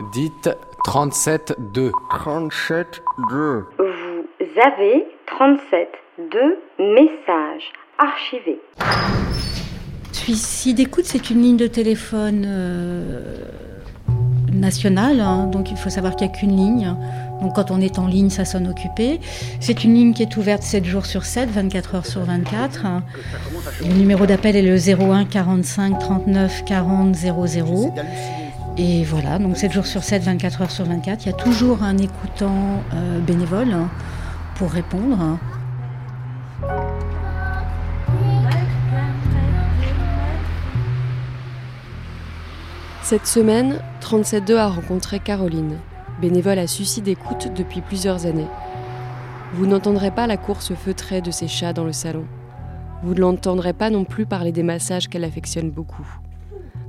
Dites 37-2. 37-2. Vous avez 37-2 messages archivés. Suicide écoute, c'est une ligne de téléphone euh, nationale, hein. donc il faut savoir qu'il n'y a qu'une ligne. Donc quand on est en ligne, ça sonne occupé. C'est une ligne qui est ouverte 7 jours sur 7, 24 heures sur 24. Le numéro d'appel est le 01 45 39 40 00. Et voilà, donc 7 jours sur 7, 24 heures sur 24. Il y a toujours un écoutant euh, bénévole hein, pour répondre. Cette semaine, 37.2 a rencontré Caroline, bénévole à Suicide Écoute depuis plusieurs années. Vous n'entendrez pas la course feutrée de ses chats dans le salon. Vous ne l'entendrez pas non plus parler des massages qu'elle affectionne beaucoup.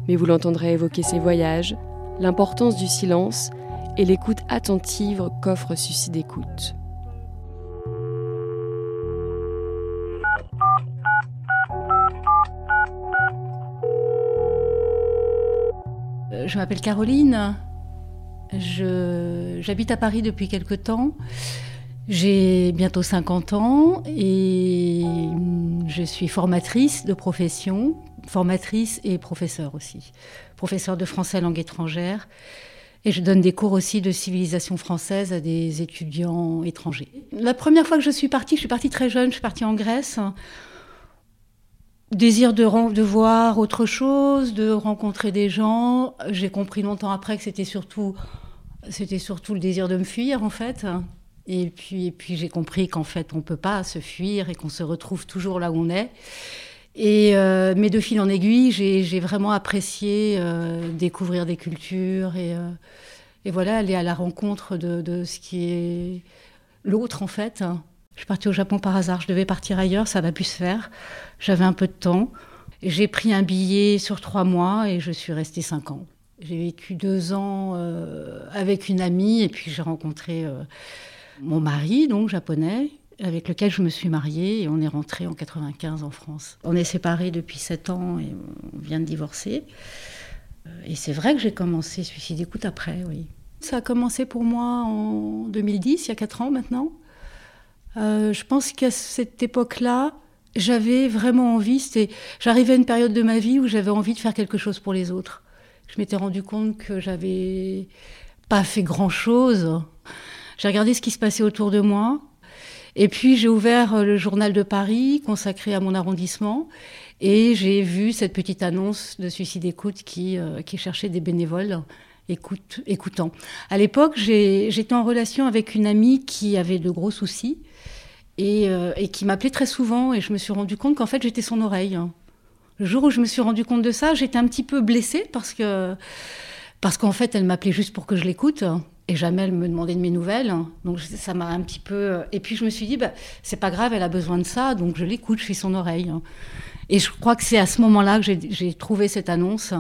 Mais vous l'entendrez évoquer ses voyages, l'importance du silence et l'écoute attentive qu'offre Suicide Écoute. Euh, Je m'appelle Caroline. J'habite à Paris depuis quelque temps. J'ai bientôt 50 ans et je suis formatrice de profession, formatrice et professeure aussi. Professeure de français langue étrangère. Et je donne des cours aussi de civilisation française à des étudiants étrangers. La première fois que je suis partie, je suis partie très jeune, je suis partie en Grèce désir de, voir autre chose, de rencontrer des gens. J'ai compris longtemps après que c'était surtout, c'était surtout le désir de me fuir en fait. Et puis, et puis j'ai compris qu'en fait on peut pas se fuir et qu'on se retrouve toujours là où on est. Et euh, mais de fil en aiguille, j'ai vraiment apprécié euh, découvrir des cultures et, euh, et voilà aller à la rencontre de, de ce qui est l'autre en fait. Je suis partie au Japon par hasard. Je devais partir ailleurs, ça va pu se faire. J'avais un peu de temps. J'ai pris un billet sur trois mois et je suis restée cinq ans. J'ai vécu deux ans euh, avec une amie et puis j'ai rencontré euh, mon mari, donc japonais, avec lequel je me suis mariée et on est rentré en 95 en France. On est séparés depuis sept ans et on vient de divorcer. Euh, Et c'est vrai que j'ai commencé Suicide Écoute après, oui. Ça a commencé pour moi en 2010, il y a quatre ans maintenant. Euh, je pense qu'à cette époque-là, j'avais vraiment envie. J'arrivais à une période de ma vie où j'avais envie de faire quelque chose pour les autres. Je m'étais rendu compte que j'avais pas fait grand-chose. J'ai regardé ce qui se passait autour de moi. Et puis j'ai ouvert euh, le journal de Paris consacré à mon arrondissement et j'ai vu cette petite annonce de Suicide Écoute qui, euh, cherchait des bénévoles écoutants. À l'époque, j'étais en relation avec une amie qui avait de gros soucis et, euh, et qui m'appelait très souvent et je me suis rendu compte qu'en fait j'étais son oreille. Le jour où je me suis rendu compte de ça, j'étais un petit peu blessée parce que parce qu'en fait elle m'appelait juste pour que je l'écoute et jamais elle me demandait de mes nouvelles. Donc ça m'a un petit peu et puis je me suis dit bah c'est pas grave, elle a besoin de ça donc je l'écoute, je suis son oreille. Et je crois que c'est à ce moment-là que j'ai- j'ai trouvé cette annonce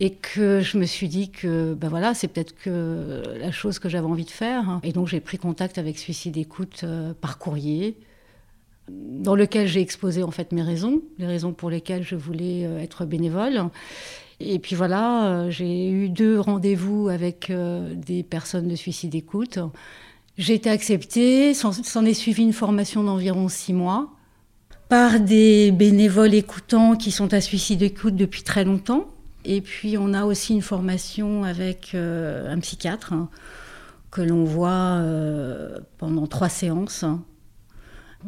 et que je me suis dit que ben voilà c'est peut-être que la chose que j'avais envie de faire et donc j'ai pris contact avec Suicide Écoute euh, par courrier dans lequel j'ai exposé en fait mes raisons les raisons pour lesquelles je voulais euh, être bénévole et puis voilà euh, j'ai eu deux rendez-vous avec euh, des personnes de Suicide Écoute j'ai été acceptée s'en est suivi une formation d'environ six mois par des bénévoles écoutants qui sont à Suicide Écoute depuis très longtemps et puis on a aussi une formation avec euh, un psychiatre hein, que l'on voit pendant trois séances.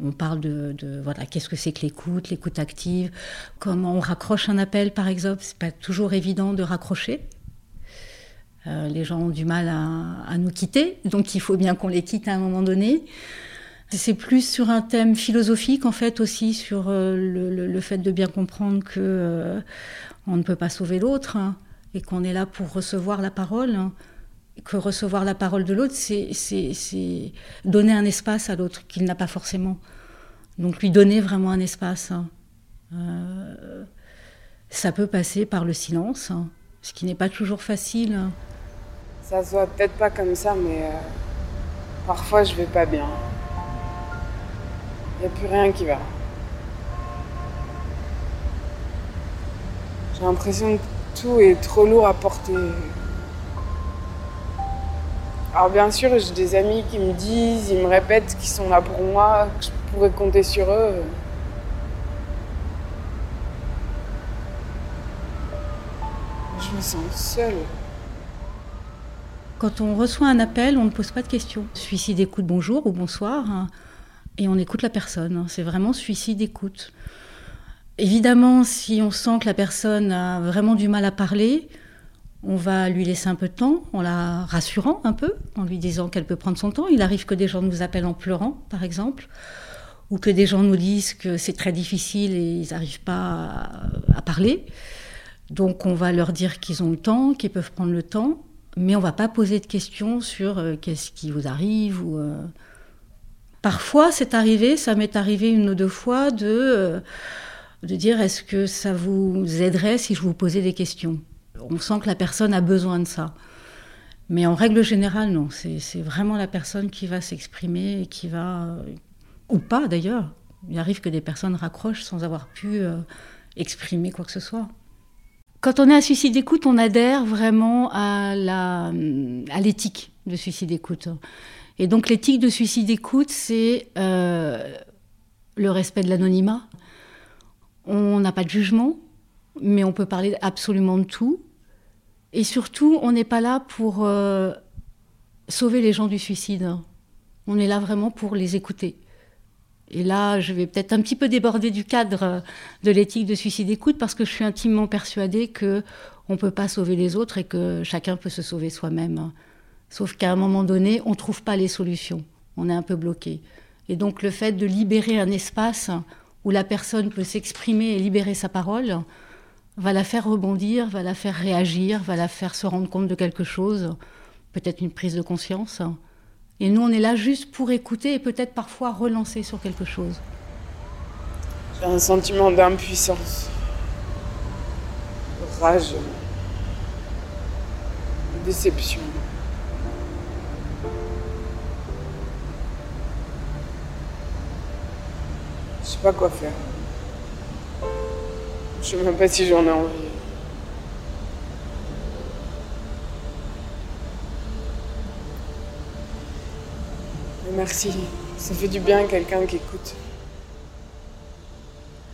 On parle de, voilà qu'est-ce que c'est que l'écoute, l'écoute active, comment on raccroche un appel par exemple. C'est pas toujours évident de raccrocher. Euh, les gens ont du mal à, nous quitter, donc il faut bien qu'on les quitte à un moment donné. C'est plus sur un thème philosophique en fait aussi sur euh, le fait de bien comprendre que euh, on ne peut pas sauver l'autre hein, et qu'on est là pour recevoir la parole. hein, que recevoir la parole de l'autre, c'est- donner un espace à l'autre qu'il n'a pas forcément. Donc lui donner vraiment un espace. hein. Euh, ça peut passer par le silence, hein, ce qui n'est pas toujours facile. hein. Ça se voit peut-être pas comme ça, mais euh, parfois je vais pas bien. Y a plus rien qui va. J'ai l'impression que tout est trop lourd à porter. Alors bien sûr, j'ai des amis qui me disent, ils me répètent qu'ils sont là pour moi, que je pourrais compter sur eux. Je me sens seule. Quand on reçoit un appel, on ne pose pas de questions. Suicide écoute bonjour ou bonsoir, hein, et on écoute la personne. C'est vraiment suicide écoute. Évidemment, si on sent que la personne a vraiment du mal à parler, on va lui laisser un peu de temps en la rassurant un peu, en lui disant qu'elle peut prendre son temps. Il arrive que des gens nous appellent en pleurant, par exemple, ou que des gens nous disent que c'est très difficile et ils n'arrivent pas à, parler. Donc on va leur dire qu'ils ont le temps, qu'ils peuvent prendre le temps, mais on va pas poser de questions sur euh, qu'est-ce qui vous arrive euh. Parfois, c'est arrivé, ça m'est arrivé une ou deux fois euh, de dire est-ce que ça vous aiderait si je vous posais des questions? On sent que la personne a besoin de ça. Mais en règle générale, non. C'est vraiment la personne qui va s'exprimer et qui va. Ou pas d'ailleurs. Il arrive que des personnes raccrochent sans avoir pu euh, exprimer quoi que ce soit. Quand on est à suicide d'écoute, on adhère vraiment à l'éthique de suicide d'écoute. Et donc l'éthique de suicide d'écoute, c'est euh, le respect de l'anonymat, on n'a pas de jugement, mais on peut parler absolument de tout. Et surtout, on n'est pas là pour euh, sauver les gens du suicide. On est là vraiment pour les écouter. Et là, je vais peut-être un petit peu déborder du cadre de l'éthique de suicide écoute parce que je suis intimement persuadée que on peut pas sauver les autres et que chacun peut se sauver soi-même. Sauf qu'à un moment donné, on trouve pas les solutions. On est un peu bloqué. Et donc le fait de libérer un espace où la personne peut s'exprimer et libérer sa parole, va la faire rebondir, va la faire réagir, va la faire se rendre compte de quelque chose, peut-être une prise de conscience. Et nous, on est là juste pour écouter et peut-être parfois relancer sur quelque chose. J'ai un sentiment d'impuissance, de rage, de déception. Je sais pas quoi faire. Je sais même pas si j'en ai envie. merci. Ça fait du bien quelqu'un qui écoute.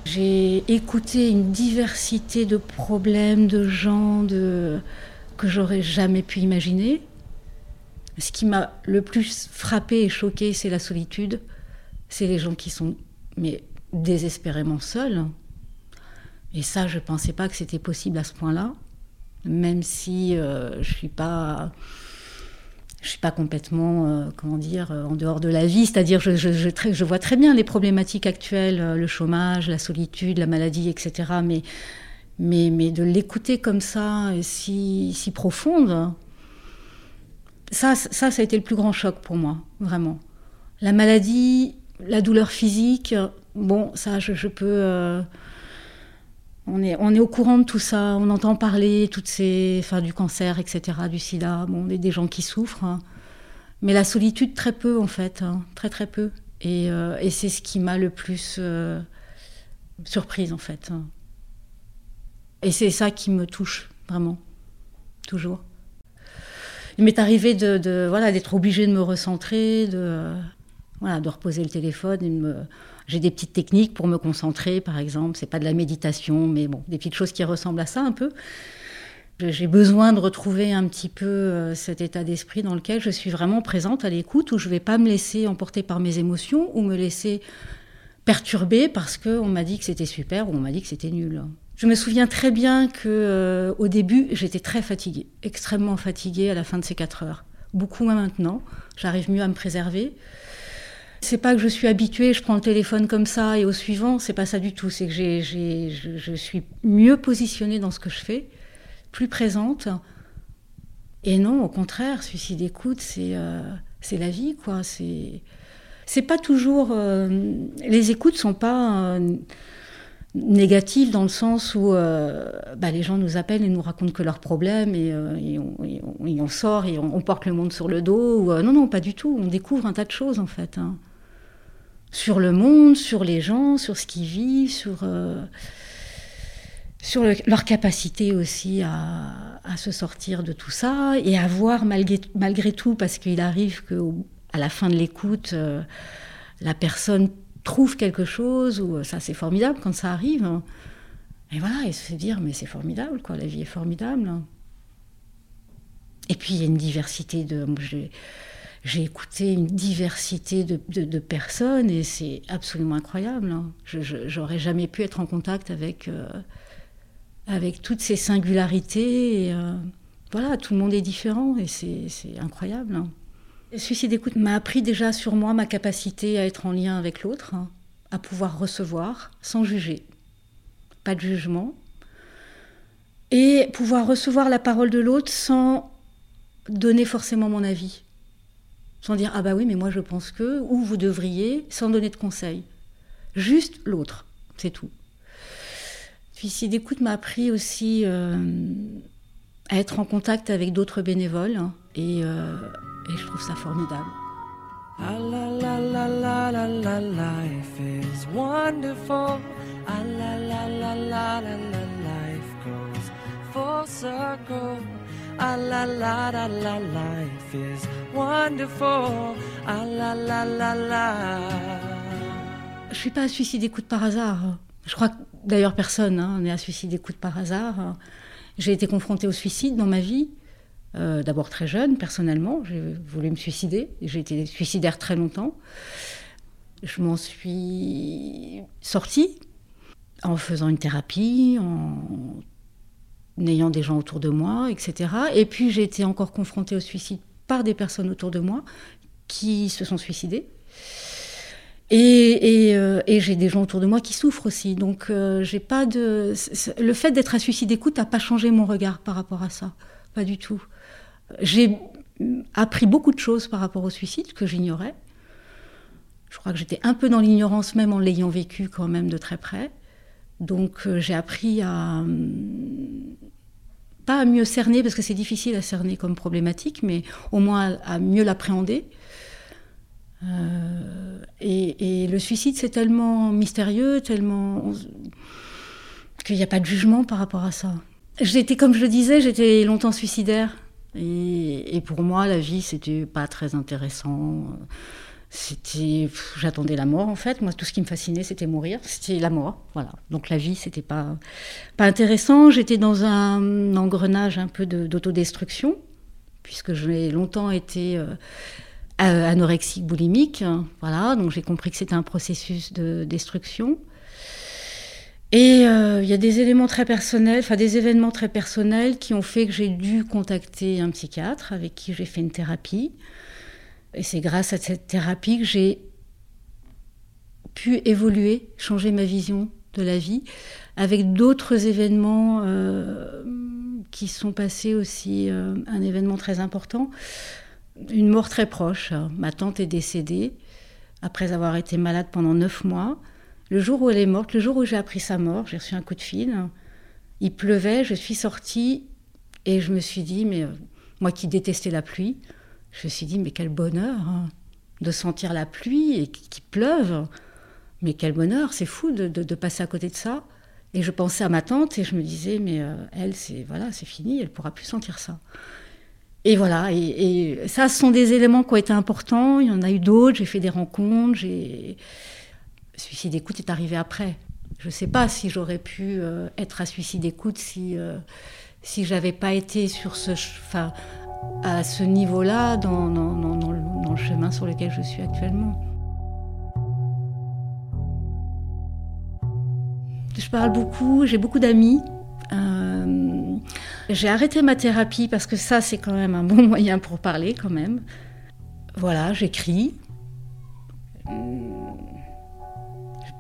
J'ai écouté une diversité de problèmes, de gens, de... que j'aurais jamais pu imaginer. Ce qui m'a le plus frappé et choqué, c'est la solitude. C'est les gens qui sont mais désespérément seule. Et ça, je ne pensais pas que c'était possible à ce point-là, même si euh, je suis pas, je suis pas complètement, euh, comment dire, euh, en dehors de la vie. C'est-à-dire, je, je, vois très bien les problématiques actuelles, le chômage, la solitude, la maladie, etc. Mais, mais, mais de l'écouter comme ça, si, si profonde, ça, ça, ça a été le plus grand choc pour moi, vraiment. La maladie, la douleur physique, bon, ça, je, peux. On, est, au courant de tout ça, on entend parler toutes ces, enfin, du cancer, etc., du sida, bon, des, des gens qui souffrent. Hein. Mais la solitude, très peu, en fait, hein, très, très peu. Et, euh, et c'est ce qui m'a le plus euh, surprise, en fait. Hein. Et c'est ça qui me touche, vraiment, toujours. Il m'est arrivé de, voilà, d'être obligée de me recentrer, de reposer le téléphone. J'ai des petites techniques pour me concentrer, par exemple. C'est pas de la méditation, mais bon, des petites choses qui ressemblent à ça un peu. J'ai besoin de retrouver un petit peu euh, cet état d'esprit dans lequel je suis vraiment présente à l'écoute, où je vais pas me laisser emporter par mes émotions ou me laisser perturber parce qu'on m'a dit que c'était super ou on m'a dit que c'était nul. Je me souviens très bien que euh, au début, j'étais très fatiguée, extrêmement fatiguée à la fin de ces quatre heures. Beaucoup moins maintenant. J'arrive mieux à me préserver. C'est pas que je suis habituée, je prends le téléphone comme ça et au suivant, c'est pas ça du tout. C'est que j'ai, je, je, suis mieux positionnée dans ce que je fais, plus présente. Et non, au contraire, suicide écoute, c'est euh, la vie, quoi. C'est c'est pas toujours. Euh, les écoutes sont pas euh, négatives dans le sens où bah, les gens nous appellent et nous racontent que leurs problèmes et, on, sort et on, porte le monde sur le dos. non, non, pas du tout. On découvre un tas de choses en fait. Hein sur le monde, sur les gens, sur ce qu'ils vivent, sur, euh, sur leur capacité aussi à, se sortir de tout ça et à voir malgré, malgré tout, parce qu'il arrive qu'à la fin de l'écoute, euh, la personne trouve quelque chose, ou ça c'est formidable quand ça arrive. Hein. Et voilà, et se dire, mais c'est formidable, quoi, la vie est formidable. Hein. Et puis il y a une diversité de j'ai écouté une diversité de, personnes et c'est absolument incroyable. Hein. J'aurais jamais pu être en contact avec, euh, avec toutes ces singularités. Euh, voilà, tout le monde est différent et c'est incroyable. Hein. Le suicide d'écoute m'a appris déjà sur moi ma capacité à être en lien avec l'autre, hein, à pouvoir recevoir sans juger, pas de jugement, et pouvoir recevoir la parole de l'autre sans donner forcément mon avis sans dire ah bah oui mais moi je pense que ou vous devriez sans donner de conseils. Juste l'autre c'est tout. Suicide d'écoute m'a appris aussi euh, à être en contact avec d'autres bénévoles hein, et, euh, et, je trouve ça formidable. Circle Ah la. Je suis pas à suicide d'écoute par hasard. Je crois que d'ailleurs personne hein, n'est à suicide d'écoute par hasard. J'ai été confrontée au suicide dans ma vie. Euh, d'abord très jeune, personnellement, j'ai voulu me suicider. J'ai été suicidaire très longtemps. Je m'en suis sortie en faisant une thérapie, en n'ayant des gens autour de moi, etc. Et puis j'ai été encore confrontée au suicide par des personnes autour de moi qui se sont suicidées. Et, euh, j'ai des gens autour de moi qui souffrent aussi. Donc euh, j'ai pas de. Le fait d'être à suicide écoute n'a pas changé mon regard par rapport à ça. Pas du tout. J'ai appris beaucoup de choses par rapport au suicide que j'ignorais. Je crois que j'étais un peu dans l'ignorance même en l'ayant vécu quand même de très près. Donc euh, j'ai appris à pas à mieux cerner parce que c'est difficile à cerner comme problématique, mais au moins à, mieux l'appréhender. Euh, et, le suicide, c'est tellement mystérieux, tellement qu'il n'y a pas de jugement par rapport à ça. J'étais, comme je le disais, j'étais longtemps suicidaire. Et, et, pour moi, la vie, c'était pas très intéressant. C'était, j'attendais la mort en fait. Moi, tout ce qui me fascinait, c'était mourir. C'était la mort, voilà. Donc la vie, c'était pas pas intéressant. J'étais dans un engrenage un peu d'autodestruction, puisque j'ai longtemps été euh, anorexique, boulimique. Voilà, donc j'ai compris que c'était un processus de destruction. Et euh, il y a des éléments très personnels, enfin des événements très personnels qui ont fait que j'ai dû contacter un psychiatre avec qui j'ai fait une thérapie. Et c'est grâce à cette thérapie que j'ai pu évoluer, changer ma vision de la vie, avec d'autres événements euh, qui sont passés aussi. Euh, un événement très important, une mort très proche. Ma tante est décédée après avoir été malade pendant neuf mois. Le jour où elle est morte, le jour où j'ai appris sa mort, j'ai reçu un coup de fil. Il pleuvait, je suis sortie et je me suis dit, mais euh, moi qui détestais la pluie, je me suis dit, mais quel bonheur hein, de sentir la pluie et qu'il pleuve. Mais quel bonheur, c'est fou de, passer à côté de ça. Et je pensais à ma tante et je me disais, mais euh, elle, c'est voilà, c'est fini, elle pourra plus sentir ça. Et voilà, et, ça, ce sont des éléments qui ont été importants. Il y en a eu d'autres. J'ai fait des rencontres. J'ai suicide d'écoute est arrivé après. Je ne sais pas si j'aurais pu euh, être à suicide d'écoute si euh, si j'avais pas été sur ce, enfin, à ce niveau-là dans, le chemin sur lequel je suis actuellement. Je parle beaucoup, j'ai beaucoup d'amis. Euh, j'ai arrêté ma thérapie parce que ça, c'est quand même un bon moyen pour parler quand même. Voilà, j'écris. J'ai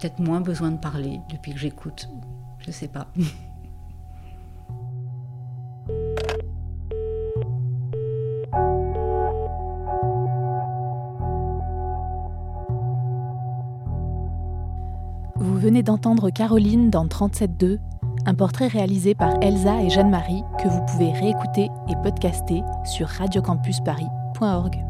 peut-être moins besoin de parler depuis que j'écoute. Je ne sais pas. venez d'entendre Caroline dans 37.2, un portrait réalisé par Elsa et Jeanne-Marie que vous pouvez réécouter et podcaster sur radiocampusparis.org.